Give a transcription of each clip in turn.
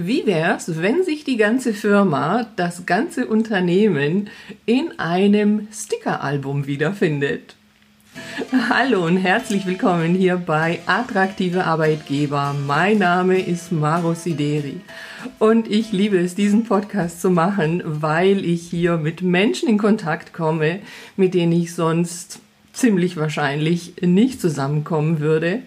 Wie wär's, wenn sich die ganze Firma, das ganze Unternehmen in einem Stickeralbum wiederfindet? Hallo und herzlich willkommen hier bei Attraktive Arbeitgeber. Mein Name ist Maro Sideri und ich liebe es, diesen Podcast zu machen, weil ich hier mit Menschen in Kontakt komme, mit denen ich sonst ziemlich wahrscheinlich nicht zusammenkommen würde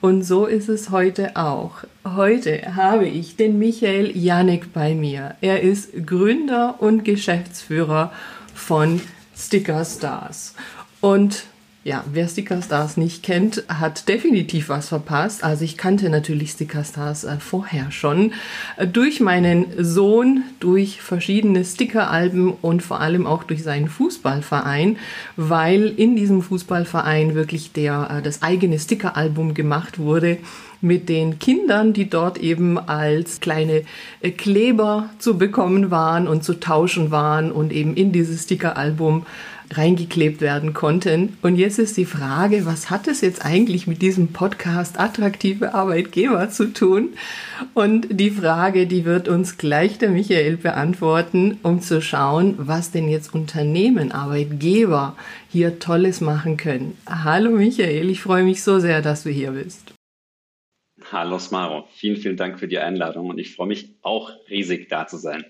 und so ist es heute auch. Heute habe ich den Michael Janek bei mir. Er ist Gründer und Geschäftsführer von Sticker Stars. Und ja, wer Sticker Stars nicht kennt, hat definitiv was verpasst. Also ich kannte natürlich Sticker Stars äh, vorher schon. Äh, durch meinen Sohn, durch verschiedene Stickeralben und vor allem auch durch seinen Fußballverein, weil in diesem Fußballverein wirklich der, äh, das eigene Stickeralbum gemacht wurde mit den Kindern, die dort eben als kleine äh, Kleber zu bekommen waren und zu tauschen waren und eben in dieses Stickeralbum reingeklebt werden konnten. Und jetzt ist die Frage, was hat es jetzt eigentlich mit diesem Podcast attraktive Arbeitgeber zu tun? Und die Frage, die wird uns gleich der Michael beantworten, um zu schauen, was denn jetzt Unternehmen, Arbeitgeber hier Tolles machen können. Hallo Michael, ich freue mich so sehr, dass du hier bist. Hallo Smaro, vielen, vielen Dank für die Einladung und ich freue mich auch riesig da zu sein.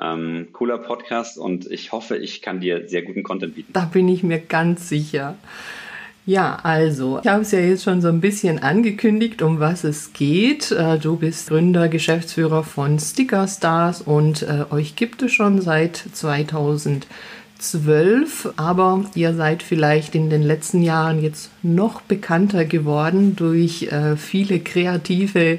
Ähm, cooler Podcast und ich hoffe, ich kann dir sehr guten Content bieten. Da bin ich mir ganz sicher. Ja, also, ich habe es ja jetzt schon so ein bisschen angekündigt, um was es geht. Äh, du bist Gründer, Geschäftsführer von Sticker Stars und äh, euch gibt es schon seit 2000 zwölf, aber ihr seid vielleicht in den letzten Jahren jetzt noch bekannter geworden durch äh, viele kreative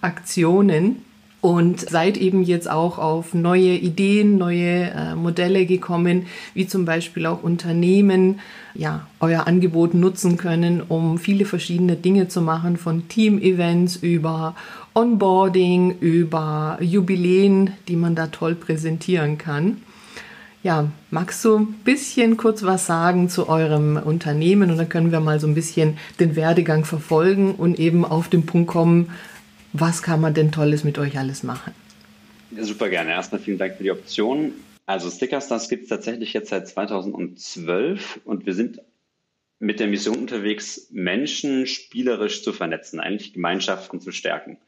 Aktionen und seid eben jetzt auch auf neue Ideen, neue äh, Modelle gekommen, wie zum Beispiel auch Unternehmen, ja, euer Angebot nutzen können, um viele verschiedene Dinge zu machen, von Team-Events über Onboarding, über Jubiläen, die man da toll präsentieren kann. Ja, magst du ein bisschen kurz was sagen zu eurem Unternehmen und dann können wir mal so ein bisschen den Werdegang verfolgen und eben auf den Punkt kommen, was kann man denn Tolles mit euch alles machen? Ja, super gerne. Erstmal vielen Dank für die Option. Also Stickers, das gibt es tatsächlich jetzt seit 2012 und wir sind mit der Mission unterwegs, Menschen spielerisch zu vernetzen, eigentlich Gemeinschaften zu stärken.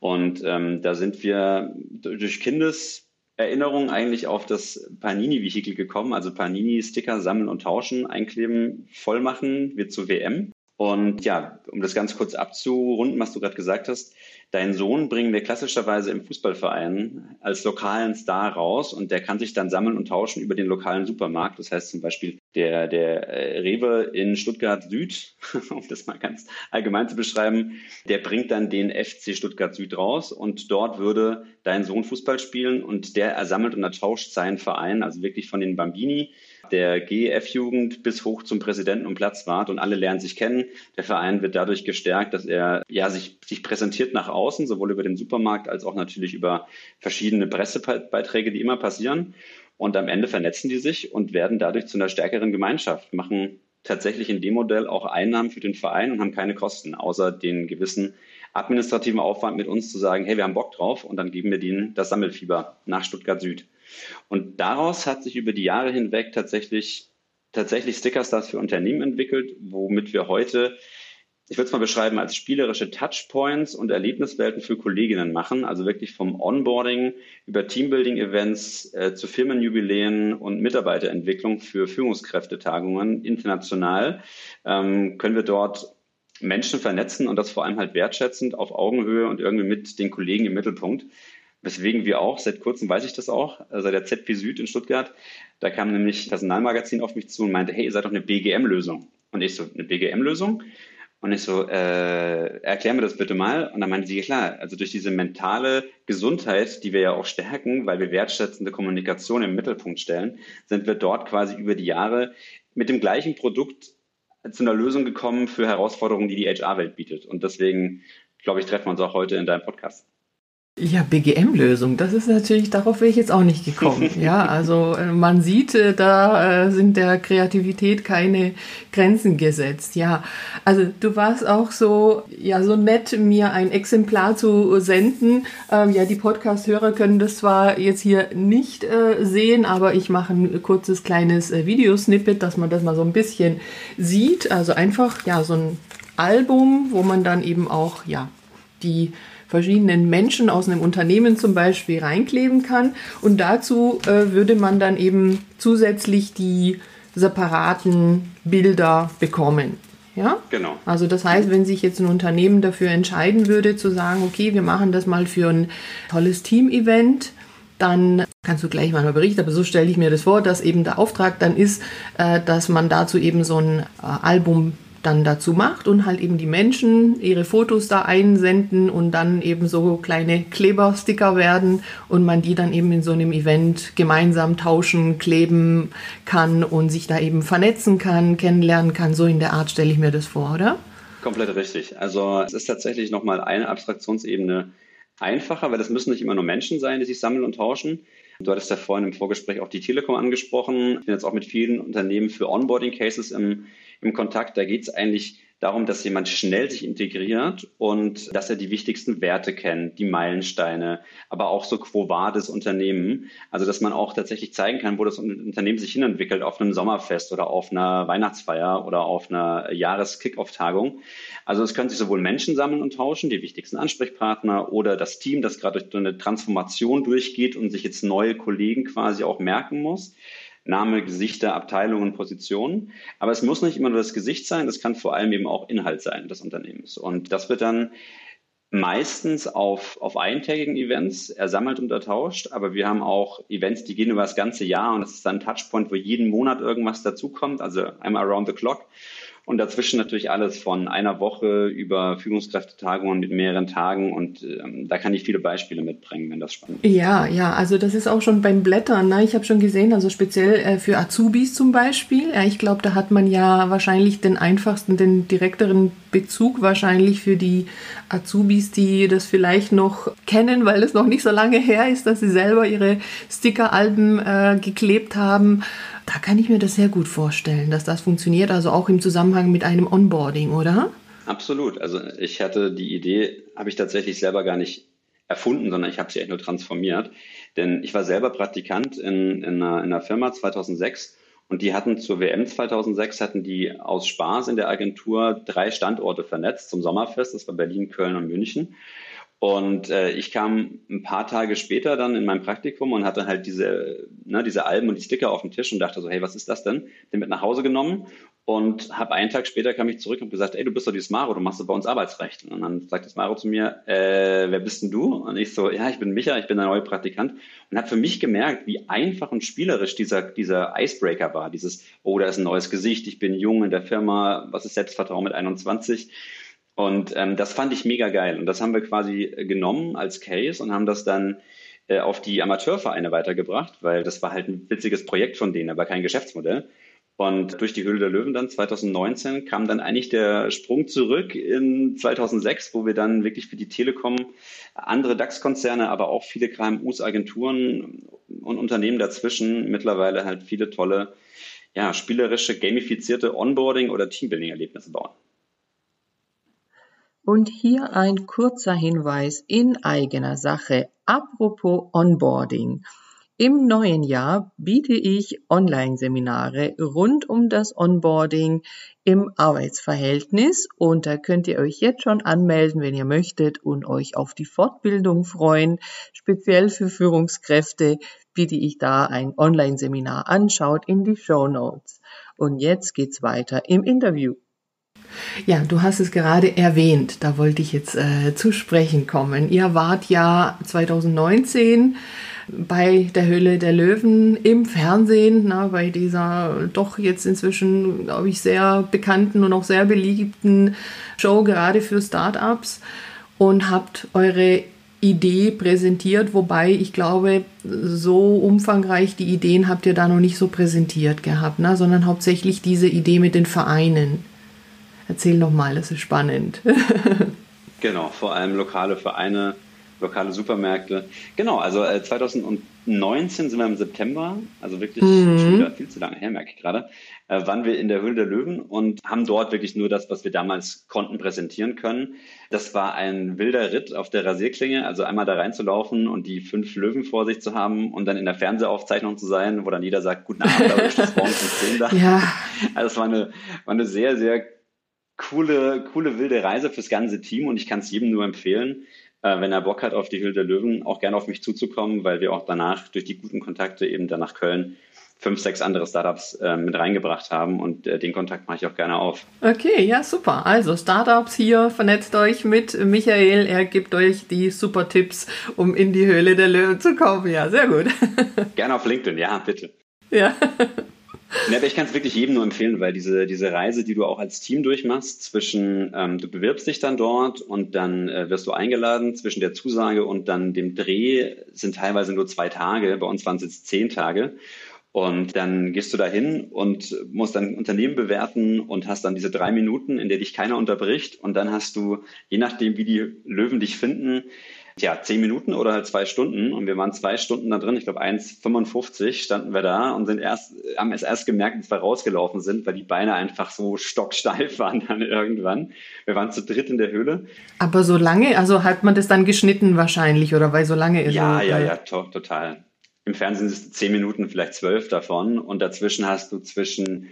Und ähm, da sind wir durch Kindes Erinnerung eigentlich auf das Panini-Vehikel gekommen, also Panini-Sticker sammeln und tauschen, einkleben, voll machen, wird zu WM. Und ja, um das ganz kurz abzurunden, was du gerade gesagt hast, deinen Sohn bringen wir klassischerweise im Fußballverein als lokalen Star raus und der kann sich dann sammeln und tauschen über den lokalen Supermarkt. Das heißt zum Beispiel der, der äh, Rewe in Stuttgart Süd, um das mal ganz allgemein zu beschreiben, der bringt dann den FC Stuttgart Süd raus und dort würde dein Sohn Fußball spielen und der ersammelt und ertauscht seinen Verein, also wirklich von den Bambini der GEF-Jugend bis hoch zum Präsidenten und Platzwart und alle lernen sich kennen. Der Verein wird dadurch gestärkt, dass er ja sich, sich präsentiert nach außen, sowohl über den Supermarkt als auch natürlich über verschiedene Pressebeiträge, die immer passieren. Und am Ende vernetzen die sich und werden dadurch zu einer stärkeren Gemeinschaft, machen tatsächlich in dem Modell auch Einnahmen für den Verein und haben keine Kosten, außer den gewissen administrativen Aufwand mit uns zu sagen, hey, wir haben Bock drauf und dann geben wir denen das Sammelfieber nach Stuttgart Süd. Und daraus hat sich über die Jahre hinweg tatsächlich, tatsächlich Stickerstars für Unternehmen entwickelt, womit wir heute, ich würde es mal beschreiben, als spielerische Touchpoints und Erlebniswelten für Kolleginnen machen. Also wirklich vom Onboarding über Teambuilding-Events äh, zu Firmenjubiläen und Mitarbeiterentwicklung für Führungskräftetagungen international ähm, können wir dort Menschen vernetzen und das vor allem halt wertschätzend auf Augenhöhe und irgendwie mit den Kollegen im Mittelpunkt. Weswegen wir auch, seit kurzem weiß ich das auch, seit der ZP Süd in Stuttgart, da kam nämlich Personalmagazin auf mich zu und meinte, hey, ihr seid doch eine BGM-Lösung. Und ich so, eine BGM-Lösung? Und ich so, äh, erklär mir das bitte mal. Und dann meinte sie, klar, also durch diese mentale Gesundheit, die wir ja auch stärken, weil wir wertschätzende Kommunikation im Mittelpunkt stellen, sind wir dort quasi über die Jahre mit dem gleichen Produkt zu einer Lösung gekommen für Herausforderungen, die die HR-Welt bietet. Und deswegen, glaube ich, treffen wir uns auch heute in deinem Podcast. Ja, BGM-Lösung, das ist natürlich, darauf wäre ich jetzt auch nicht gekommen. ja, also äh, man sieht, äh, da äh, sind der Kreativität keine Grenzen gesetzt. Ja, also du warst auch so, ja, so nett, mir ein Exemplar zu senden. Ähm, ja, die Podcast-Hörer können das zwar jetzt hier nicht äh, sehen, aber ich mache ein kurzes kleines äh, Videosnippet, dass man das mal so ein bisschen sieht. Also einfach, ja, so ein Album, wo man dann eben auch, ja, die verschiedenen Menschen aus einem Unternehmen zum Beispiel reinkleben kann. Und dazu äh, würde man dann eben zusätzlich die separaten Bilder bekommen. Ja? Genau. Also das heißt, wenn sich jetzt ein Unternehmen dafür entscheiden würde, zu sagen, okay, wir machen das mal für ein tolles Team-Event, dann kannst du gleich mal berichten, aber so stelle ich mir das vor, dass eben der Auftrag dann ist, äh, dass man dazu eben so ein äh, Album dann dazu macht und halt eben die Menschen ihre Fotos da einsenden und dann eben so kleine Klebersticker werden und man die dann eben in so einem Event gemeinsam tauschen, kleben kann und sich da eben vernetzen kann, kennenlernen kann. So in der Art stelle ich mir das vor, oder? Komplett richtig. Also es ist tatsächlich nochmal eine Abstraktionsebene einfacher, weil es müssen nicht immer nur Menschen sein, die sich sammeln und tauschen. Du hattest ja vorhin im Vorgespräch auch die Telekom angesprochen. Ich bin jetzt auch mit vielen Unternehmen für Onboarding-Cases im im Kontakt. Da geht es eigentlich darum, dass jemand schnell sich integriert und dass er die wichtigsten Werte kennt, die Meilensteine, aber auch so Quo Vadis Unternehmen. Also, dass man auch tatsächlich zeigen kann, wo das Unternehmen sich hinentwickelt auf einem Sommerfest oder auf einer Weihnachtsfeier oder auf einer Jahres-Kick-Off-Tagung. Also, es können sich sowohl Menschen sammeln und tauschen, die wichtigsten Ansprechpartner oder das Team, das gerade durch eine Transformation durchgeht und sich jetzt neue Kollegen quasi auch merken muss. Name, Gesichter, Abteilungen, Positionen. Aber es muss nicht immer nur das Gesicht sein, das kann vor allem eben auch Inhalt sein des Unternehmens. Und das wird dann meistens auf, auf eintägigen Events ersammelt und ertauscht, aber wir haben auch Events, die gehen über das ganze Jahr und das ist dann ein Touchpoint, wo jeden Monat irgendwas dazukommt, also einmal around the clock. Und dazwischen natürlich alles von einer Woche über Führungskräftetagungen mit mehreren Tagen. Und ähm, da kann ich viele Beispiele mitbringen, wenn das spannend ist. Ja, ja, also das ist auch schon beim Blättern. Ne? Ich habe schon gesehen, also speziell äh, für Azubis zum Beispiel. Ja, ich glaube, da hat man ja wahrscheinlich den einfachsten, den direkteren Bezug wahrscheinlich für die Azubis, die das vielleicht noch kennen, weil es noch nicht so lange her ist, dass sie selber ihre Stickeralben äh, geklebt haben. Da kann ich mir das sehr gut vorstellen, dass das funktioniert, also auch im Zusammenhang mit einem Onboarding, oder? Absolut. Also ich hatte die Idee, habe ich tatsächlich selber gar nicht erfunden, sondern ich habe sie eigentlich nur transformiert. Denn ich war selber Praktikant in, in, einer, in einer Firma 2006 und die hatten zur WM 2006 hatten die aus Spaß in der Agentur drei Standorte vernetzt zum Sommerfest. Das war Berlin, Köln und München. Und äh, ich kam ein paar Tage später dann in mein Praktikum und hatte halt diese, ne, diese Alben und die Sticker auf dem Tisch und dachte so, hey, was ist das denn? Den mit nach Hause genommen und habe einen Tag später kam ich zurück und gesagt, ey, du bist doch die Smaro, du machst doch bei uns Arbeitsrecht. Und dann sagt die Smaro zu mir, äh, wer bist denn du? Und ich so, ja, ich bin Micha, ich bin der neue Praktikant und habe für mich gemerkt, wie einfach und spielerisch dieser, dieser Icebreaker war. Dieses, oh, da ist ein neues Gesicht, ich bin jung in der Firma, was ist Selbstvertrauen mit 21? Und ähm, das fand ich mega geil. Und das haben wir quasi äh, genommen als Case und haben das dann äh, auf die Amateurvereine weitergebracht, weil das war halt ein witziges Projekt von denen, aber kein Geschäftsmodell. Und durch die Höhle der Löwen dann 2019 kam dann eigentlich der Sprung zurück in 2006, wo wir dann wirklich für die Telekom andere DAX-Konzerne, aber auch viele KMUs, Agenturen und Unternehmen dazwischen mittlerweile halt viele tolle, ja, spielerische, gamifizierte Onboarding- oder Teambuilding-Erlebnisse bauen. Und hier ein kurzer Hinweis in eigener Sache. Apropos Onboarding. Im neuen Jahr biete ich Online-Seminare rund um das Onboarding im Arbeitsverhältnis und da könnt ihr euch jetzt schon anmelden, wenn ihr möchtet und euch auf die Fortbildung freuen. Speziell für Führungskräfte biete ich da ein Online-Seminar an. Schaut in die Show Notes. Und jetzt geht's weiter im Interview. Ja, du hast es gerade erwähnt, da wollte ich jetzt äh, zu sprechen kommen. Ihr wart ja 2019 bei der Höhle der Löwen im Fernsehen, na, bei dieser doch jetzt inzwischen, glaube ich, sehr bekannten und auch sehr beliebten Show, gerade für Startups, und habt eure Idee präsentiert, wobei ich glaube, so umfangreich die Ideen habt ihr da noch nicht so präsentiert gehabt, ne? sondern hauptsächlich diese Idee mit den Vereinen. Erzähl noch mal, das ist spannend. genau, vor allem lokale Vereine lokale Supermärkte. Genau, also äh, 2019 sind wir im September, also wirklich mhm. schon wieder viel zu lange her, merke ich gerade, äh, waren wir in der Höhle der Löwen und haben dort wirklich nur das, was wir damals konnten, präsentieren können. Das war ein wilder Ritt auf der Rasierklinge, also einmal da reinzulaufen und die fünf Löwen vor sich zu haben und dann in der Fernsehaufzeichnung zu sein, wo dann jeder sagt, guten Abend, da ist das morgens um 10 da. Ja. Also es war eine, war eine sehr, sehr coole, coole wilde Reise fürs ganze Team und ich kann es jedem nur empfehlen, äh, wenn er Bock hat auf die Höhle der Löwen, auch gerne auf mich zuzukommen, weil wir auch danach durch die guten Kontakte eben dann nach Köln fünf, sechs andere Startups äh, mit reingebracht haben und äh, den Kontakt mache ich auch gerne auf. Okay, ja, super. Also Startups hier, vernetzt euch mit Michael. Er gibt euch die super Tipps, um in die Höhle der Löwen zu kommen. Ja, sehr gut. gerne auf LinkedIn, ja, bitte. Ja. Ja, ich kann es wirklich jedem nur empfehlen, weil diese, diese Reise, die du auch als Team durchmachst, zwischen ähm, du bewirbst dich dann dort und dann äh, wirst du eingeladen, zwischen der Zusage und dann dem Dreh sind teilweise nur zwei Tage, bei uns waren es jetzt zehn Tage. Und dann gehst du da hin und musst dein Unternehmen bewerten und hast dann diese drei Minuten, in der dich keiner unterbricht. Und dann hast du, je nachdem, wie die Löwen dich finden, ja, zehn Minuten oder halt zwei Stunden. Und wir waren zwei Stunden da drin. Ich glaube, 1,55 standen wir da und sind erst, haben es erst gemerkt, als wir rausgelaufen sind, weil die Beine einfach so stocksteif waren dann irgendwann. Wir waren zu dritt in der Höhle. Aber so lange, also hat man das dann geschnitten wahrscheinlich oder weil so lange ist Ja, ja, ja, to total. Im Fernsehen sind es zehn Minuten, vielleicht zwölf davon. Und dazwischen hast du zwischen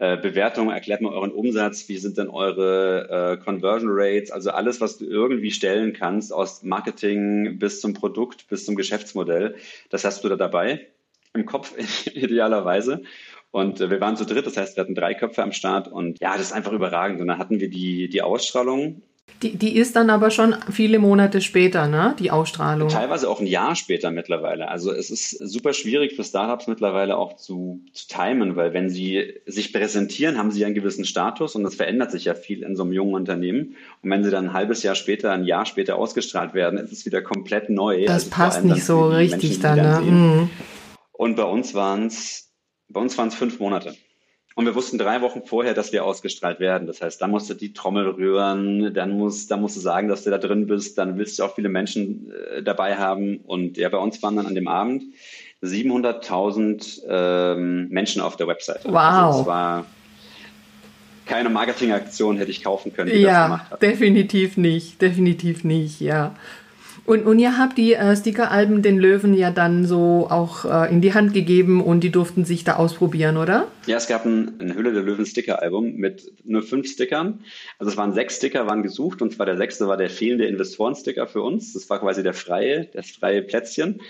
äh, Bewertung, erklärt mal euren Umsatz, wie sind denn eure äh, Conversion Rates, also alles, was du irgendwie stellen kannst, aus Marketing bis zum Produkt, bis zum Geschäftsmodell, das hast du da dabei, im Kopf idealerweise. Und äh, wir waren zu dritt, das heißt, wir hatten drei Köpfe am Start und ja, das ist einfach überragend. Und dann hatten wir die, die Ausstrahlung die, die ist dann aber schon viele Monate später, ne? Die Ausstrahlung. Teilweise auch ein Jahr später mittlerweile. Also es ist super schwierig für Startups mittlerweile auch zu, zu timen, weil wenn sie sich präsentieren, haben sie einen gewissen Status und das verändert sich ja viel in so einem jungen Unternehmen. Und wenn sie dann ein halbes Jahr später, ein Jahr später ausgestrahlt werden, ist es wieder komplett neu. Das also passt nicht so richtig Menschen, dann, ne? Mhm. Und bei uns waren es, bei uns waren es fünf Monate. Und wir wussten drei Wochen vorher, dass wir ausgestrahlt werden. Das heißt, da musst du die Trommel rühren, dann musst, dann musst du sagen, dass du da drin bist, dann willst du auch viele Menschen äh, dabei haben. Und ja, bei uns waren dann an dem Abend 700.000 ähm, Menschen auf der Website. Wow. Also es war keine Marketingaktion hätte ich kaufen können, die ja, das gemacht hat. Definitiv nicht, definitiv nicht, ja. Und, und ihr habt die äh, Sticker-Alben den Löwen ja dann so auch äh, in die Hand gegeben und die durften sich da ausprobieren, oder? Ja, es gab ein, ein Hülle der Löwen Sticker-Album mit nur fünf Stickern. Also es waren sechs Sticker, waren gesucht und zwar der sechste war der fehlende Investoren-Sticker für uns. Das war quasi der freie, das freie Plätzchen.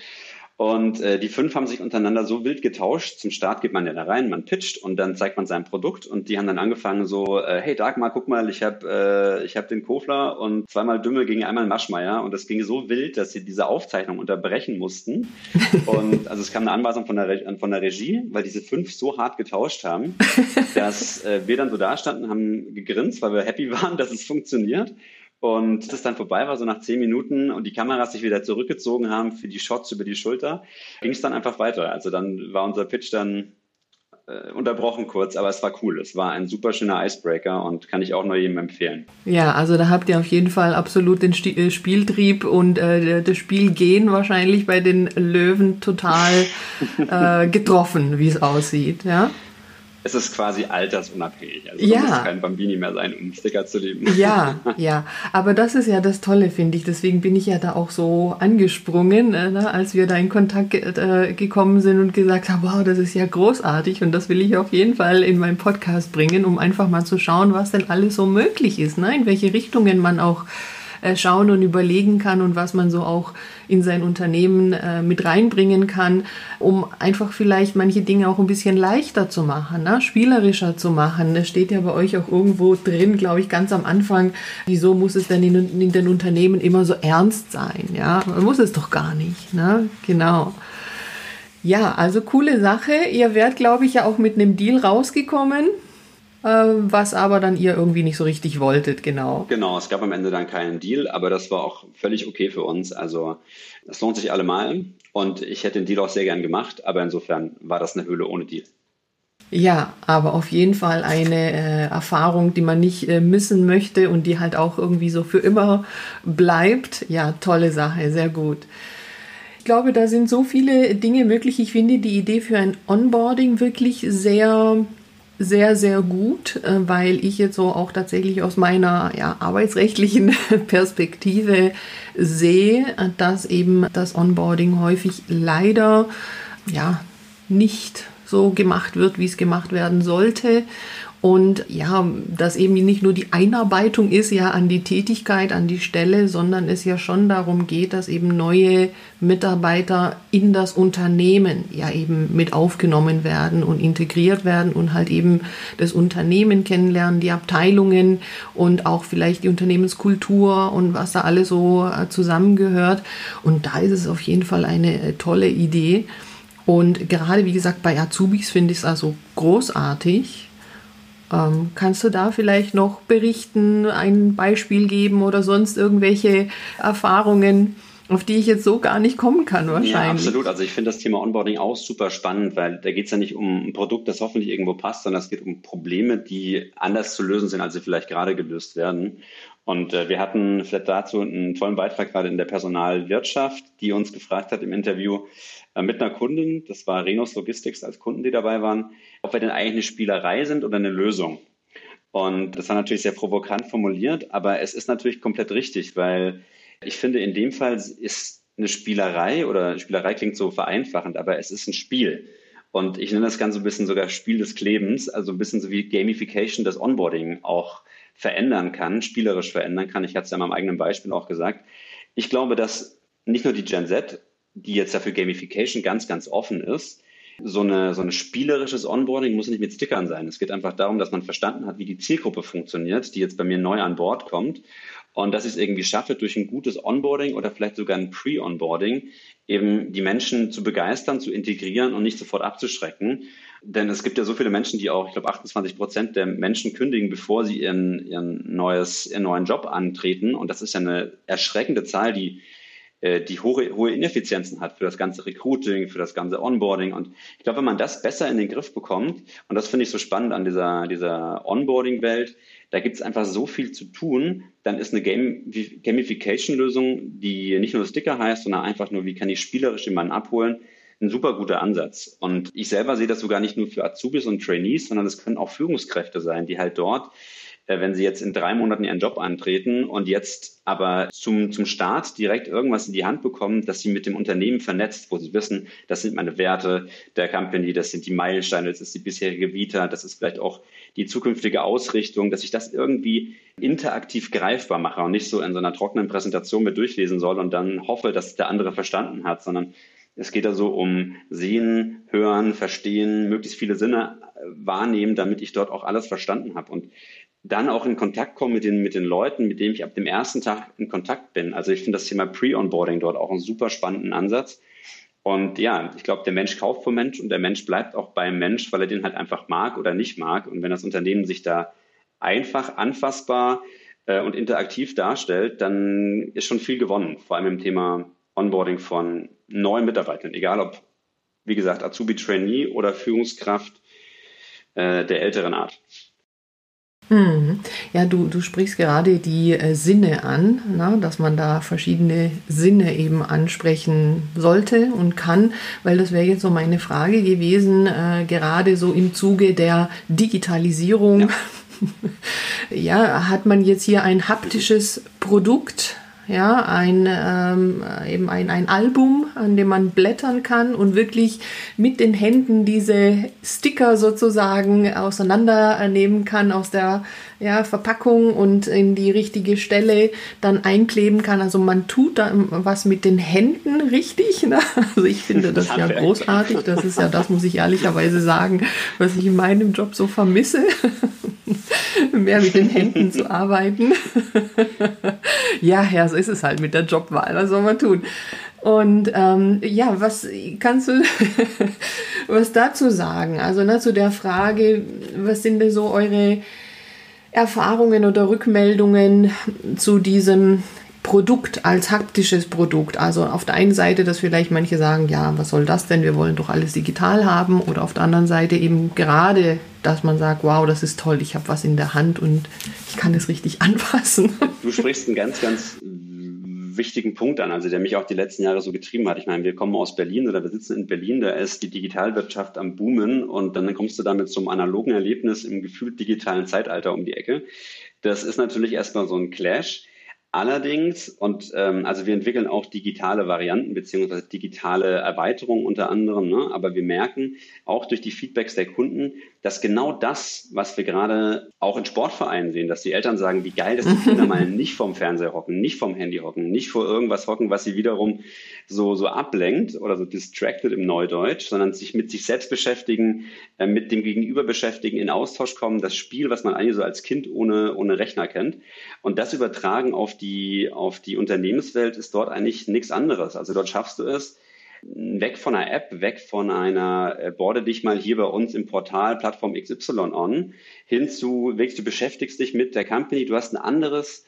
Und äh, die fünf haben sich untereinander so wild getauscht. Zum Start geht man ja da rein, man pitcht und dann zeigt man sein Produkt. Und die haben dann angefangen so, äh, hey Dagmar, guck mal, ich habe äh, ich hab den Kofler und zweimal Dümmel gegen einmal Maschmeier. Und das ging so wild, dass sie diese Aufzeichnung unterbrechen mussten. Und also es kam eine Anweisung von der, Re von der Regie, weil diese fünf so hart getauscht haben, dass äh, wir dann so da standen, haben gegrinst, weil wir happy waren, dass es funktioniert. Und als es dann vorbei war, so nach zehn Minuten und die Kameras sich wieder zurückgezogen haben für die Shots über die Schulter, ging es dann einfach weiter. Also dann war unser Pitch dann äh, unterbrochen kurz, aber es war cool. Es war ein super schöner Icebreaker und kann ich auch nur jedem empfehlen. Ja, also da habt ihr auf jeden Fall absolut den Sti äh, Spieltrieb und äh, das Spielgehen wahrscheinlich bei den Löwen total äh, getroffen, wie es aussieht. Ja es ist quasi altersunabhängig. Also ja. muss kein Bambini mehr sein, um Sticker zu lieben. Ja, ja. Aber das ist ja das Tolle, finde ich. Deswegen bin ich ja da auch so angesprungen, äh, ne, als wir da in Kontakt äh, gekommen sind und gesagt haben, wow, das ist ja großartig und das will ich auf jeden Fall in meinen Podcast bringen, um einfach mal zu schauen, was denn alles so möglich ist, ne? in welche Richtungen man auch äh, schauen und überlegen kann und was man so auch in sein Unternehmen äh, mit reinbringen kann, um einfach vielleicht manche Dinge auch ein bisschen leichter zu machen, ne? spielerischer zu machen. Das steht ja bei euch auch irgendwo drin, glaube ich, ganz am Anfang. Wieso muss es denn in, in den Unternehmen immer so ernst sein? Ja, man muss es doch gar nicht. Ne? Genau. Ja, also coole Sache. Ihr werdet, glaube ich, ja auch mit einem Deal rausgekommen. Ähm, was aber dann ihr irgendwie nicht so richtig wolltet, genau. Genau, es gab am Ende dann keinen Deal, aber das war auch völlig okay für uns. Also es lohnt sich allemal und ich hätte den Deal auch sehr gern gemacht, aber insofern war das eine Höhle ohne Deal. Ja, aber auf jeden Fall eine äh, Erfahrung, die man nicht äh, missen möchte und die halt auch irgendwie so für immer bleibt. Ja, tolle Sache, sehr gut. Ich glaube, da sind so viele Dinge möglich. Ich finde die Idee für ein Onboarding wirklich sehr, sehr, sehr gut, äh, weil ich jetzt so auch tatsächlich aus meiner ja, arbeitsrechtlichen Perspektive sehe, dass eben das Onboarding häufig leider ja nicht so gemacht wird, wie es gemacht werden sollte. Und ja, dass eben nicht nur die Einarbeitung ist ja an die Tätigkeit, an die Stelle, sondern es ja schon darum geht, dass eben neue Mitarbeiter in das Unternehmen ja eben mit aufgenommen werden und integriert werden und halt eben das Unternehmen kennenlernen, die Abteilungen und auch vielleicht die Unternehmenskultur und was da alles so äh, zusammengehört. Und da ist es auf jeden Fall eine äh, tolle Idee. Und gerade wie gesagt, bei Azubis finde ich es also großartig. Ähm, kannst du da vielleicht noch berichten, ein Beispiel geben oder sonst irgendwelche Erfahrungen, auf die ich jetzt so gar nicht kommen kann wahrscheinlich? Ja, absolut. Also ich finde das Thema Onboarding auch super spannend, weil da geht es ja nicht um ein Produkt, das hoffentlich irgendwo passt, sondern es geht um Probleme, die anders zu lösen sind, als sie vielleicht gerade gelöst werden. Und äh, wir hatten vielleicht dazu einen tollen Beitrag gerade in der Personalwirtschaft, die uns gefragt hat im Interview mit einer Kundin, das war Renos Logistics als Kunden, die dabei waren, ob wir denn eigentlich eine Spielerei sind oder eine Lösung. Und das war natürlich sehr provokant formuliert, aber es ist natürlich komplett richtig, weil ich finde, in dem Fall ist eine Spielerei oder Spielerei klingt so vereinfachend, aber es ist ein Spiel. Und ich nenne das Ganze ein bisschen sogar Spiel des Klebens, also ein bisschen so wie Gamification des Onboarding auch verändern kann, spielerisch verändern kann. Ich hatte es ja in meinem eigenen Beispiel auch gesagt. Ich glaube, dass nicht nur die Gen Z, die jetzt dafür Gamification ganz, ganz offen ist, so eine, so ein spielerisches Onboarding muss nicht mit Stickern sein. Es geht einfach darum, dass man verstanden hat, wie die Zielgruppe funktioniert, die jetzt bei mir neu an Bord kommt. Und dass ich es irgendwie schaffe, durch ein gutes Onboarding oder vielleicht sogar ein Pre-Onboarding eben die Menschen zu begeistern, zu integrieren und nicht sofort abzuschrecken. Denn es gibt ja so viele Menschen, die auch, ich glaube, 28 Prozent der Menschen kündigen, bevor sie ihren, ihren, neues, ihren neuen Job antreten. Und das ist ja eine erschreckende Zahl, die, die hohe, hohe Ineffizienzen hat für das ganze Recruiting, für das ganze Onboarding. Und ich glaube, wenn man das besser in den Griff bekommt, und das finde ich so spannend an dieser, dieser Onboarding-Welt, da gibt es einfach so viel zu tun, dann ist eine Game Gamification-Lösung, die nicht nur Sticker heißt, sondern einfach nur, wie kann ich spielerisch jemanden abholen, ein super guter Ansatz. Und ich selber sehe das sogar nicht nur für Azubis und Trainees, sondern es können auch Führungskräfte sein, die halt dort äh, wenn sie jetzt in drei Monaten ihren Job antreten und jetzt aber zum, zum Start direkt irgendwas in die Hand bekommen, dass sie mit dem Unternehmen vernetzt, wo sie wissen, das sind meine Werte der Company, das sind die Meilensteine, das ist die bisherige Vita, das ist vielleicht auch die zukünftige Ausrichtung, dass ich das irgendwie interaktiv greifbar mache und nicht so in so einer trockenen Präsentation mit durchlesen soll und dann hoffe, dass der andere verstanden hat, sondern es geht also um Sehen, Hören, Verstehen, möglichst viele Sinne äh, wahrnehmen, damit ich dort auch alles verstanden habe. Und dann auch in Kontakt kommen mit den, mit den Leuten, mit denen ich ab dem ersten Tag in Kontakt bin. Also ich finde das Thema Pre-Onboarding dort auch einen super spannenden Ansatz. Und ja, ich glaube, der Mensch kauft vom Mensch und der Mensch bleibt auch beim Mensch, weil er den halt einfach mag oder nicht mag. Und wenn das Unternehmen sich da einfach, anfassbar äh, und interaktiv darstellt, dann ist schon viel gewonnen, vor allem im Thema Onboarding von neuen Mitarbeitern, egal ob, wie gesagt, Azubi Trainee oder Führungskraft äh, der älteren Art. Mhm. Ja, du, du sprichst gerade die äh, Sinne an, na, dass man da verschiedene Sinne eben ansprechen sollte und kann, weil das wäre jetzt so meine Frage gewesen, äh, gerade so im Zuge der Digitalisierung. Ja. ja, hat man jetzt hier ein haptisches Produkt, ja, ein, ähm, eben ein, ein Album, an dem man blättern kann und wirklich mit den Händen diese Sticker sozusagen auseinandernehmen kann aus der ja, Verpackung und in die richtige Stelle dann einkleben kann. Also man tut da was mit den Händen richtig. Ne? Also ich finde das, das ja großartig. Das ist ja, das muss ich ehrlicherweise sagen, was ich in meinem Job so vermisse. Mehr mit den Händen zu arbeiten. ja, ja, so ist es halt mit der Jobwahl. Was soll man tun? Und ähm, ja, was kannst du was dazu sagen? Also ne, zu der Frage, was sind denn so eure Erfahrungen oder Rückmeldungen zu diesem Produkt, als haptisches Produkt. Also auf der einen Seite, dass vielleicht manche sagen, ja, was soll das denn? Wir wollen doch alles digital haben. Oder auf der anderen Seite eben gerade, dass man sagt, wow, das ist toll, ich habe was in der Hand und ich kann es richtig anfassen. Du sprichst einen ganz, ganz wichtigen Punkt an, also der mich auch die letzten Jahre so getrieben hat. Ich meine, wir kommen aus Berlin oder wir sitzen in Berlin, da ist die Digitalwirtschaft am Boomen und dann kommst du damit zum analogen Erlebnis im gefühlt digitalen Zeitalter um die Ecke. Das ist natürlich erstmal so ein Clash. Allerdings, und ähm, also wir entwickeln auch digitale Varianten beziehungsweise digitale Erweiterungen unter anderem, ne? aber wir merken auch durch die Feedbacks der Kunden, dass genau das, was wir gerade auch in Sportvereinen sehen, dass die Eltern sagen, wie geil, dass die Kinder mal nicht vom Fernseher hocken, nicht vom Handy hocken, nicht vor irgendwas hocken, was sie wiederum so, so ablenkt oder so distracted im Neudeutsch, sondern sich mit sich selbst beschäftigen, äh, mit dem Gegenüber beschäftigen, in Austausch kommen, das Spiel, was man eigentlich so als Kind ohne, ohne Rechner kennt und das übertragen auf die, auf die Unternehmenswelt ist dort eigentlich nichts anderes. Also dort schaffst du es, weg von einer App, weg von einer äh, Borde dich mal hier bei uns im Portal Plattform XY on, hin zu, wirklich, du beschäftigst dich mit der Company, du hast ein anderes,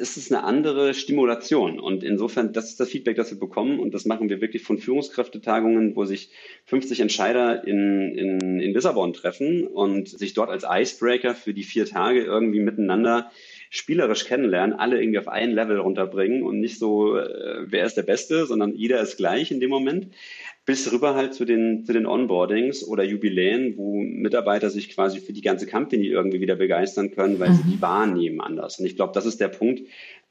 es ist eine andere Stimulation. Und insofern, das ist das Feedback, das wir bekommen. Und das machen wir wirklich von Führungskräftetagungen, wo sich 50 Entscheider in, in, in Lissabon treffen und sich dort als Icebreaker für die vier Tage irgendwie miteinander spielerisch kennenlernen, alle irgendwie auf ein Level runterbringen und nicht so, äh, wer ist der Beste, sondern jeder ist gleich in dem Moment. Bis rüber halt zu den, zu den Onboardings oder Jubiläen, wo Mitarbeiter sich quasi für die ganze Company irgendwie wieder begeistern können, weil mhm. sie die wahrnehmen anders. Und ich glaube, das ist der Punkt.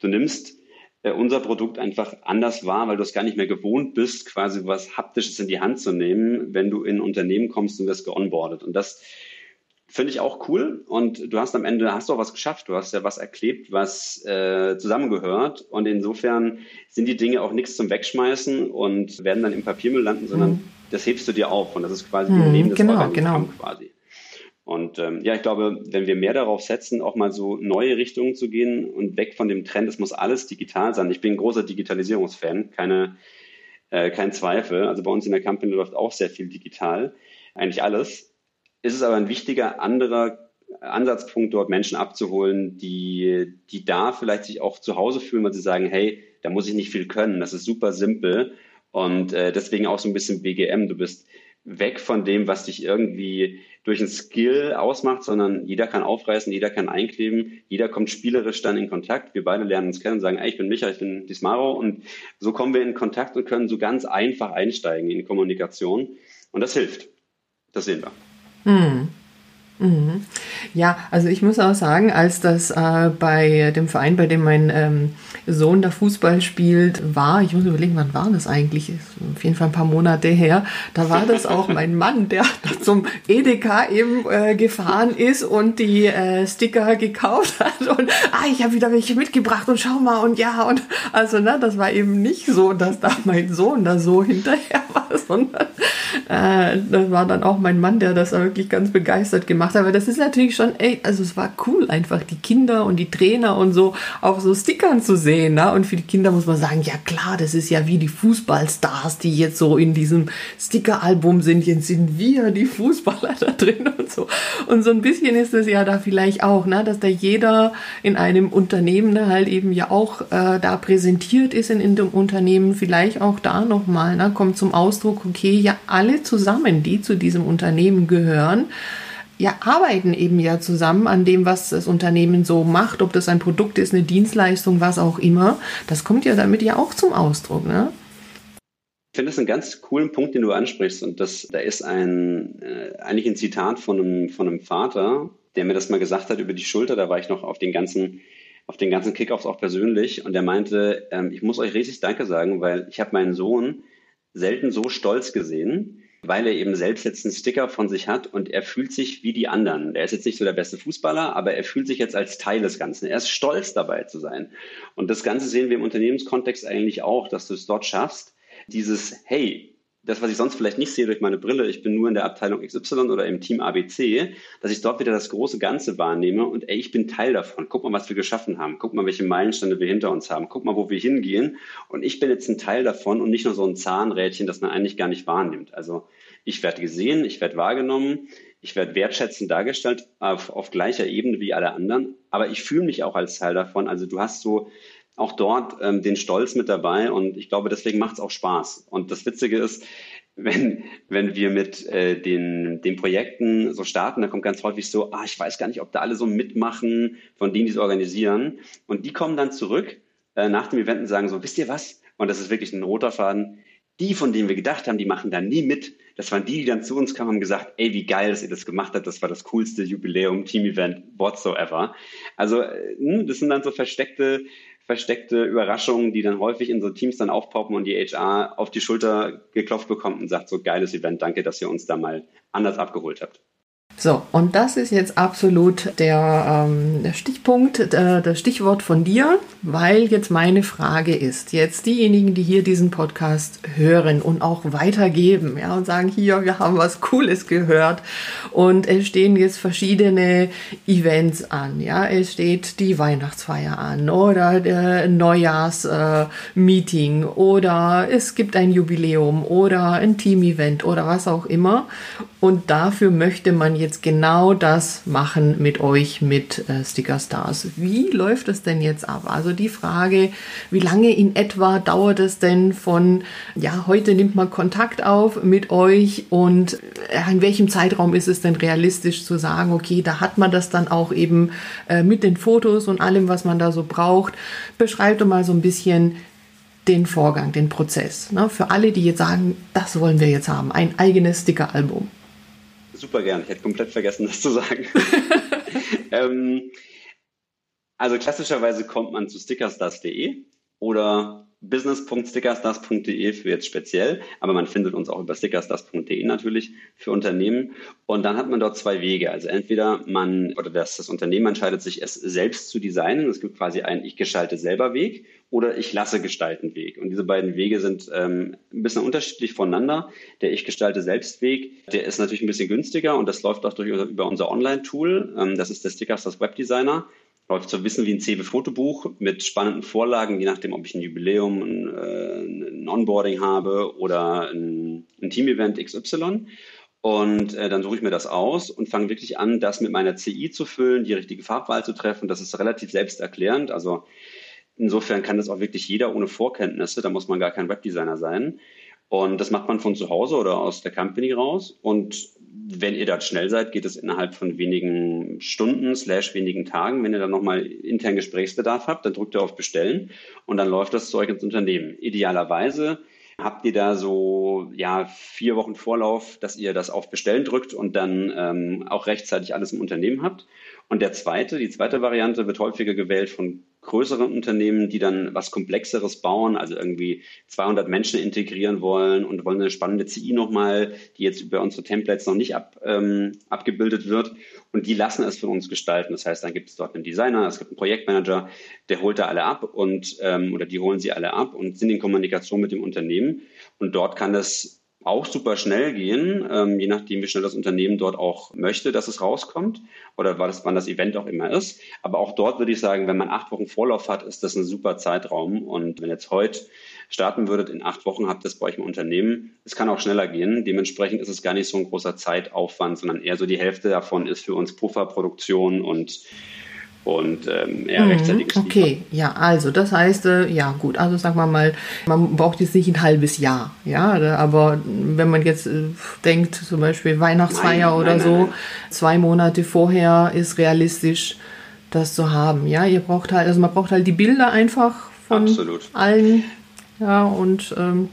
Du nimmst äh, unser Produkt einfach anders wahr, weil du es gar nicht mehr gewohnt bist, quasi was Haptisches in die Hand zu nehmen, wenn du in ein Unternehmen kommst und wirst geonboardet. Und das Finde ich auch cool. Und du hast am Ende, hast du auch was geschafft. Du hast ja was erklebt, was äh, zusammengehört. Und insofern sind die Dinge auch nichts zum Wegschmeißen und werden dann im Papiermüll landen, sondern mhm. das hebst du dir auf. Und das ist quasi mhm, ein lebendes genau, genau. quasi. Und ähm, ja, ich glaube, wenn wir mehr darauf setzen, auch mal so neue Richtungen zu gehen und weg von dem Trend, es muss alles digital sein. Ich bin ein großer Digitalisierungsfan, keine, äh, kein Zweifel. Also bei uns in der Company läuft auch sehr viel digital, eigentlich alles ist es aber ein wichtiger anderer Ansatzpunkt, dort Menschen abzuholen, die, die da vielleicht sich auch zu Hause fühlen, weil sie sagen, hey, da muss ich nicht viel können, das ist super simpel. Und äh, deswegen auch so ein bisschen BGM. Du bist weg von dem, was dich irgendwie durch ein Skill ausmacht, sondern jeder kann aufreißen, jeder kann einkleben, jeder kommt spielerisch dann in Kontakt. Wir beide lernen uns kennen und sagen, ey, ich bin Micha, ich bin Dismaro und so kommen wir in Kontakt und können so ganz einfach einsteigen in Kommunikation und das hilft. Das sehen wir. Mhm. Mhm. Ja, also ich muss auch sagen, als das äh, bei dem Verein, bei dem mein ähm, Sohn da Fußball spielt, war, ich muss überlegen, wann war das eigentlich? Ist auf jeden Fall ein paar Monate her. Da war das auch mein Mann, der zum Edeka eben äh, gefahren ist und die äh, Sticker gekauft hat und ah, ich habe wieder welche mitgebracht und schau mal und ja und also ne, das war eben nicht so, dass da mein Sohn da so hinterher war, sondern äh, das war dann auch mein Mann, der das wirklich ganz begeistert gemacht hat. Aber das ist natürlich schon, ey, also es war cool, einfach die Kinder und die Trainer und so auf so Stickern zu sehen. Ne? Und für die Kinder muss man sagen, ja klar, das ist ja wie die Fußballstars, die jetzt so in diesem Stickeralbum sind. Jetzt sind wir die Fußballer da drin und so. Und so ein bisschen ist es ja da vielleicht auch, ne? dass da jeder in einem Unternehmen halt eben ja auch äh, da präsentiert ist in, in dem Unternehmen, vielleicht auch da nochmal, ne? kommt zum Ausdruck, okay, ja, alle zusammen, die zu diesem Unternehmen gehören, ja, arbeiten eben ja zusammen an dem, was das Unternehmen so macht, ob das ein Produkt ist, eine Dienstleistung, was auch immer. Das kommt ja damit ja auch zum Ausdruck, ne? Ich finde das einen ganz coolen Punkt, den du ansprichst. Und das, da ist ein, äh, eigentlich ein Zitat von einem, von einem Vater, der mir das mal gesagt hat über die Schulter. Da war ich noch auf den ganzen, auf den ganzen Kickoffs auch persönlich. Und der meinte, ähm, ich muss euch richtig Danke sagen, weil ich habe meinen Sohn selten so stolz gesehen, weil er eben selbst jetzt einen Sticker von sich hat und er fühlt sich wie die anderen. Er ist jetzt nicht so der beste Fußballer, aber er fühlt sich jetzt als Teil des Ganzen. Er ist stolz dabei zu sein. Und das Ganze sehen wir im Unternehmenskontext eigentlich auch, dass du es dort schaffst, dieses, hey, das, was ich sonst vielleicht nicht sehe durch meine Brille, ich bin nur in der Abteilung XY oder im Team ABC, dass ich dort wieder das große Ganze wahrnehme und ey, ich bin Teil davon. Guck mal, was wir geschaffen haben. Guck mal, welche Meilensteine wir hinter uns haben. Guck mal, wo wir hingehen. Und ich bin jetzt ein Teil davon und nicht nur so ein Zahnrädchen, das man eigentlich gar nicht wahrnimmt. Also ich werde gesehen, ich werde wahrgenommen, ich werde wertschätzend dargestellt auf, auf gleicher Ebene wie alle anderen, aber ich fühle mich auch als Teil davon. Also du hast so auch dort ähm, den Stolz mit dabei und ich glaube, deswegen macht es auch Spaß. Und das Witzige ist, wenn, wenn wir mit äh, den, den Projekten so starten, da kommt ganz häufig so, ah, ich weiß gar nicht, ob da alle so mitmachen, von denen die es organisieren. Und die kommen dann zurück äh, nach dem Event und sagen so, wisst ihr was? Und das ist wirklich ein roter Faden. Die, von denen wir gedacht haben, die machen da nie mit. Das waren die, die dann zu uns kamen und haben gesagt, ey, wie geil, dass ihr das gemacht habt. Das war das coolste Jubiläum, Team-Event whatsoever. Also, äh, hm, das sind dann so versteckte versteckte Überraschungen, die dann häufig in so Teams dann aufpoppen und die HR auf die Schulter geklopft bekommt und sagt, so geiles Event, danke, dass ihr uns da mal anders abgeholt habt. So, und das ist jetzt absolut der, ähm, der Stichpunkt, äh, das Stichwort von dir, weil jetzt meine Frage ist, jetzt diejenigen, die hier diesen Podcast hören und auch weitergeben, ja, und sagen, hier, wir haben was Cooles gehört und es stehen jetzt verschiedene Events an, ja, es steht die Weihnachtsfeier an oder der Neujahrsmeeting äh, oder es gibt ein Jubiläum oder ein Team-Event oder was auch immer und dafür möchte man jetzt genau das machen mit euch, mit äh, Sticker Stars. Wie läuft es denn jetzt ab? Also die Frage, wie lange in etwa dauert es denn von, ja, heute nimmt man Kontakt auf mit euch und äh, in welchem Zeitraum ist es denn realistisch zu sagen, okay, da hat man das dann auch eben äh, mit den Fotos und allem, was man da so braucht. Beschreibt doch mal so ein bisschen, den Vorgang, den Prozess. Ne? Für alle, die jetzt sagen, das wollen wir jetzt haben, ein eigenes Sticker-Album. Super gern. Ich hätte komplett vergessen, das zu sagen. ähm, also klassischerweise kommt man zu stickerstars.de oder business.stickerstars.de für jetzt speziell, aber man findet uns auch über stickerstars.de natürlich für Unternehmen. Und dann hat man dort zwei Wege. Also entweder man oder das, das Unternehmen entscheidet sich, es selbst zu designen. Es gibt quasi einen Ich gestalte selber Weg oder Ich lasse gestalten Weg. Und diese beiden Wege sind ähm, ein bisschen unterschiedlich voneinander. Der Ich gestalte selbst Weg, der ist natürlich ein bisschen günstiger und das läuft auch durch, über unser Online-Tool. Ähm, das ist der Stickerstars Webdesigner läuft so ein bisschen wie ein CW-Fotobuch mit spannenden Vorlagen, je nachdem, ob ich ein Jubiläum, ein, äh, ein Onboarding habe oder ein, ein Team-Event XY. Und äh, dann suche ich mir das aus und fange wirklich an, das mit meiner CI zu füllen, die richtige Farbwahl zu treffen. Das ist relativ selbsterklärend. Also insofern kann das auch wirklich jeder ohne Vorkenntnisse. Da muss man gar kein Webdesigner sein. Und das macht man von zu Hause oder aus der Company raus. Und wenn ihr da schnell seid, geht es innerhalb von wenigen Stunden, slash wenigen Tagen. Wenn ihr dann nochmal intern Gesprächsbedarf habt, dann drückt ihr auf Bestellen und dann läuft das Zeug ins Unternehmen. Idealerweise habt ihr da so ja vier Wochen Vorlauf, dass ihr das auf Bestellen drückt und dann ähm, auch rechtzeitig alles im Unternehmen habt. Und der zweite, die zweite Variante wird häufiger gewählt von größeren Unternehmen, die dann was Komplexeres bauen, also irgendwie 200 Menschen integrieren wollen und wollen eine spannende CI nochmal, die jetzt über unsere Templates noch nicht ab, ähm, abgebildet wird. Und die lassen es von uns gestalten. Das heißt, dann gibt es dort einen Designer, es gibt einen Projektmanager, der holt da alle ab und ähm, oder die holen sie alle ab und sind in Kommunikation mit dem Unternehmen. Und dort kann das auch super schnell gehen, ähm, je nachdem, wie schnell das Unternehmen dort auch möchte, dass es rauskommt oder wann das Event auch immer ist. Aber auch dort würde ich sagen, wenn man acht Wochen Vorlauf hat, ist das ein super Zeitraum. Und wenn jetzt heute starten würdet, in acht Wochen habt ihr das bei euch im Unternehmen. Es kann auch schneller gehen. Dementsprechend ist es gar nicht so ein großer Zeitaufwand, sondern eher so die Hälfte davon ist für uns Pufferproduktion und und ähm, eher mhm, rechtzeitiges Okay, ja, also das heißt, äh, ja gut, also sagen wir mal, man braucht jetzt nicht ein halbes Jahr, ja, aber wenn man jetzt äh, denkt, zum Beispiel Weihnachtsfeier nein, oder nein, so, nein, zwei Monate vorher ist realistisch, das zu haben, ja, ihr braucht halt, also man braucht halt die Bilder einfach von Absolut. allen, ja, und ähm,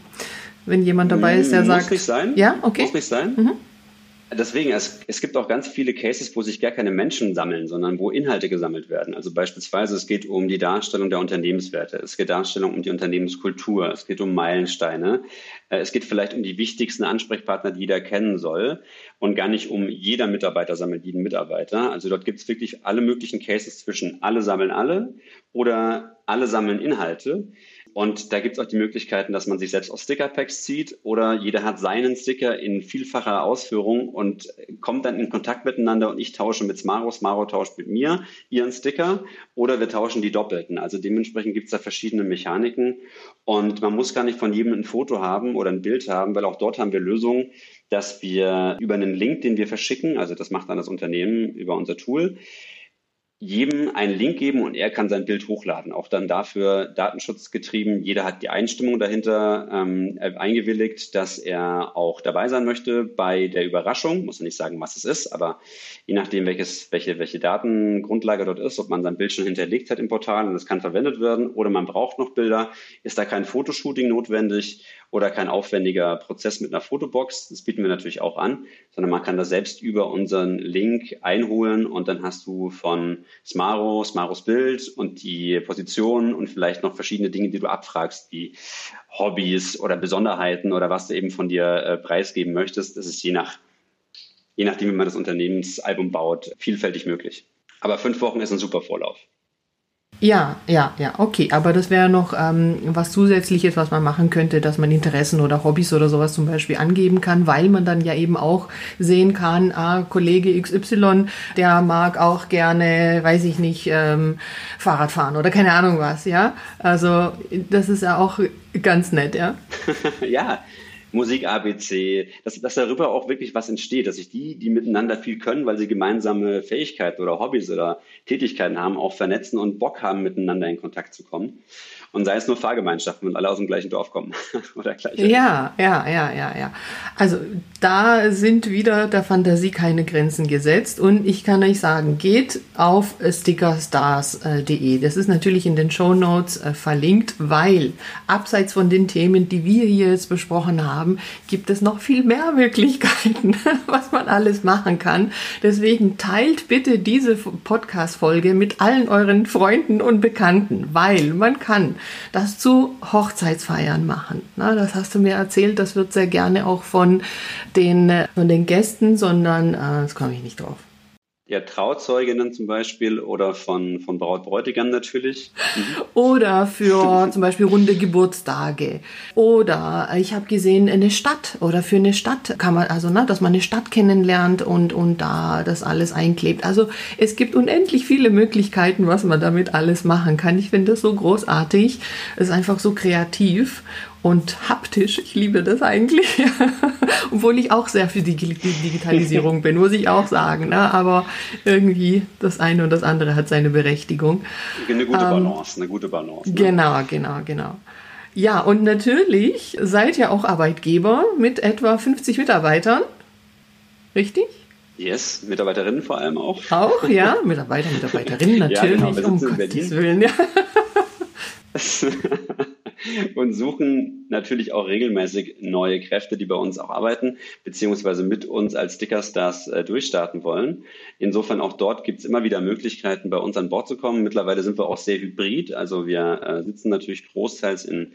wenn jemand dabei ist, der Muss sagt... Muss nicht sein. Ja, okay. Muss nicht sein. Mhm. Deswegen, es, es gibt auch ganz viele Cases, wo sich gar keine Menschen sammeln, sondern wo Inhalte gesammelt werden. Also beispielsweise, es geht um die Darstellung der Unternehmenswerte, es geht Darstellung um die Unternehmenskultur, es geht um Meilensteine, äh, es geht vielleicht um die wichtigsten Ansprechpartner, die jeder kennen soll und gar nicht um jeder Mitarbeiter sammelt jeden Mitarbeiter. Also dort gibt es wirklich alle möglichen Cases zwischen alle sammeln alle oder alle sammeln Inhalte. Und da gibt es auch die Möglichkeiten, dass man sich selbst aus Stickerpacks zieht oder jeder hat seinen Sticker in vielfacher Ausführung und kommt dann in Kontakt miteinander und ich tausche mit Smaro, Smaro tauscht mit mir ihren Sticker oder wir tauschen die doppelten. Also dementsprechend gibt es da verschiedene Mechaniken und man muss gar nicht von jedem ein Foto haben oder ein Bild haben, weil auch dort haben wir Lösungen, dass wir über einen Link, den wir verschicken, also das macht dann das Unternehmen über unser Tool, jedem einen Link geben und er kann sein Bild hochladen. Auch dann dafür datenschutzgetrieben. Jeder hat die Einstimmung dahinter ähm, eingewilligt, dass er auch dabei sein möchte bei der Überraschung. Muss man nicht sagen, was es ist, aber je nachdem, welches, welche, welche Datengrundlage dort ist, ob man sein Bild schon hinterlegt hat im Portal und es kann verwendet werden oder man braucht noch Bilder, ist da kein Fotoshooting notwendig oder kein aufwendiger Prozess mit einer Fotobox. Das bieten wir natürlich auch an, sondern man kann das selbst über unseren Link einholen und dann hast du von Smaro, Smaros Bild und die Position und vielleicht noch verschiedene Dinge, die du abfragst, wie Hobbys oder Besonderheiten oder was du eben von dir äh, preisgeben möchtest. Das ist je nach, je nachdem, wie man das Unternehmensalbum baut, vielfältig möglich. Aber fünf Wochen ist ein super Vorlauf. Ja, ja, ja, okay. Aber das wäre noch ähm, was Zusätzliches, was man machen könnte, dass man Interessen oder Hobbys oder sowas zum Beispiel angeben kann, weil man dann ja eben auch sehen kann, ah, Kollege XY, der mag auch gerne, weiß ich nicht, ähm, Fahrrad fahren oder keine Ahnung was, ja. Also das ist ja auch ganz nett, ja. ja, Musik ABC, dass, dass darüber auch wirklich was entsteht, dass sich die, die miteinander viel können, weil sie gemeinsame Fähigkeiten oder Hobbys oder Tätigkeiten haben, auch vernetzen und Bock haben, miteinander in Kontakt zu kommen. Und sei es nur Fahrgemeinschaften und alle aus dem gleichen Dorf kommen oder gleich. Ja, ja, ja, ja, ja. Also da sind wieder der Fantasie keine Grenzen gesetzt und ich kann euch sagen, geht auf stickerstars.de. Das ist natürlich in den Show Notes äh, verlinkt, weil abseits von den Themen, die wir hier jetzt besprochen haben, gibt es noch viel mehr Möglichkeiten, was man alles machen kann. Deswegen teilt bitte diese Podcast-Folge mit allen euren Freunden und Bekannten, weil man kann das zu Hochzeitsfeiern machen. Na, das hast du mir erzählt, das wird sehr gerne auch von den, äh, von den Gästen, sondern äh, das komme ich nicht drauf ja, Trauzeuginnen zum Beispiel oder von, von Braut Bräutigam natürlich. Mhm. Oder für zum Beispiel runde Geburtstage. Oder ich habe gesehen, eine Stadt oder für eine Stadt kann man, also ne, dass man eine Stadt kennenlernt und, und da das alles einklebt. Also es gibt unendlich viele Möglichkeiten, was man damit alles machen kann. Ich finde das so großartig. Es ist einfach so kreativ und haptisch. Ich liebe das eigentlich. Obwohl ich auch sehr für die Digitalisierung bin, muss ich auch sagen. Ne? Aber irgendwie das eine und das andere hat seine Berechtigung. Eine gute ähm, Balance, eine gute Balance. Ne? Genau, genau, genau. Ja, und natürlich seid ihr auch Arbeitgeber mit etwa 50 Mitarbeitern. Richtig? Yes, Mitarbeiterinnen vor allem auch. Auch, ja, Mitarbeiter, Mitarbeiterinnen natürlich. ja, genau, um Gottes Willen, ja. und suchen natürlich auch regelmäßig neue Kräfte, die bei uns auch arbeiten, beziehungsweise mit uns als Stickerstars äh, durchstarten wollen. Insofern auch dort gibt es immer wieder Möglichkeiten, bei uns an Bord zu kommen. Mittlerweile sind wir auch sehr hybrid. Also wir äh, sitzen natürlich großteils in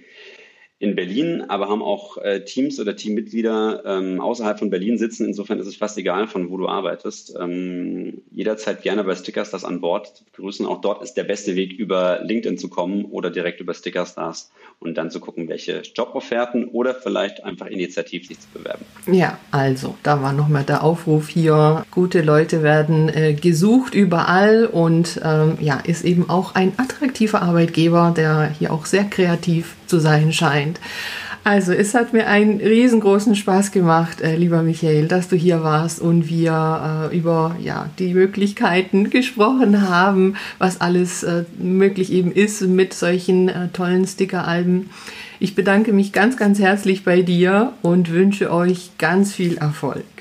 in Berlin, aber haben auch äh, Teams oder Teammitglieder ähm, außerhalb von Berlin sitzen. Insofern ist es fast egal, von wo du arbeitest. Ähm, jederzeit gerne bei Stickerstars an Bord begrüßen. Auch dort ist der beste Weg, über LinkedIn zu kommen oder direkt über Stickerstars und dann zu gucken, welche Jobofferten oder vielleicht einfach initiativ sich zu bewerben. Ja, also da war nochmal der Aufruf hier. Gute Leute werden äh, gesucht überall und ähm, ja, ist eben auch ein attraktiver Arbeitgeber, der hier auch sehr kreativ zu sein scheint. Also, es hat mir einen riesengroßen Spaß gemacht, äh, lieber Michael, dass du hier warst und wir äh, über ja, die Möglichkeiten gesprochen haben, was alles äh, möglich eben ist mit solchen äh, tollen Stickeralben. Ich bedanke mich ganz, ganz herzlich bei dir und wünsche euch ganz viel Erfolg.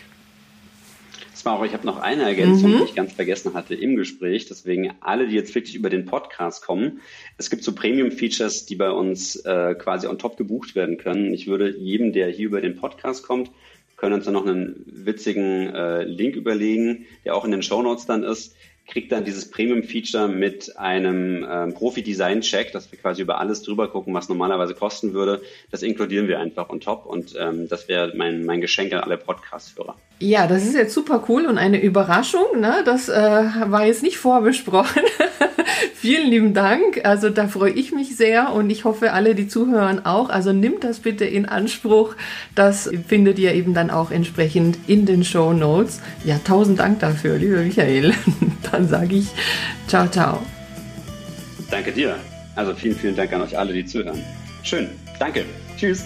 Smaro, ich habe noch eine Ergänzung, mhm. die ich ganz vergessen hatte im Gespräch. Deswegen alle, die jetzt wirklich über den Podcast kommen, es gibt so Premium-Features, die bei uns äh, quasi on top gebucht werden können. Ich würde jedem, der hier über den Podcast kommt, können uns dann noch einen witzigen äh, Link überlegen, der auch in den Show Notes dann ist kriegt dann dieses Premium-Feature mit einem ähm, Profi-Design-Check, dass wir quasi über alles drüber gucken, was normalerweise kosten würde. Das inkludieren wir einfach on top und ähm, das wäre mein, mein Geschenk an alle Podcast-Hörer. Ja, das ist jetzt super cool und eine Überraschung. Ne? Das äh, war jetzt nicht vorbesprochen. Vielen lieben Dank. Also da freue ich mich sehr und ich hoffe, alle, die zuhören, auch. Also nimmt das bitte in Anspruch. Das findet ihr eben dann auch entsprechend in den Show Notes. Ja, tausend Dank dafür, lieber Michael. Dann sage ich ciao, ciao. Danke dir. Also vielen, vielen Dank an euch alle, die zuhören. Schön. Danke. Tschüss.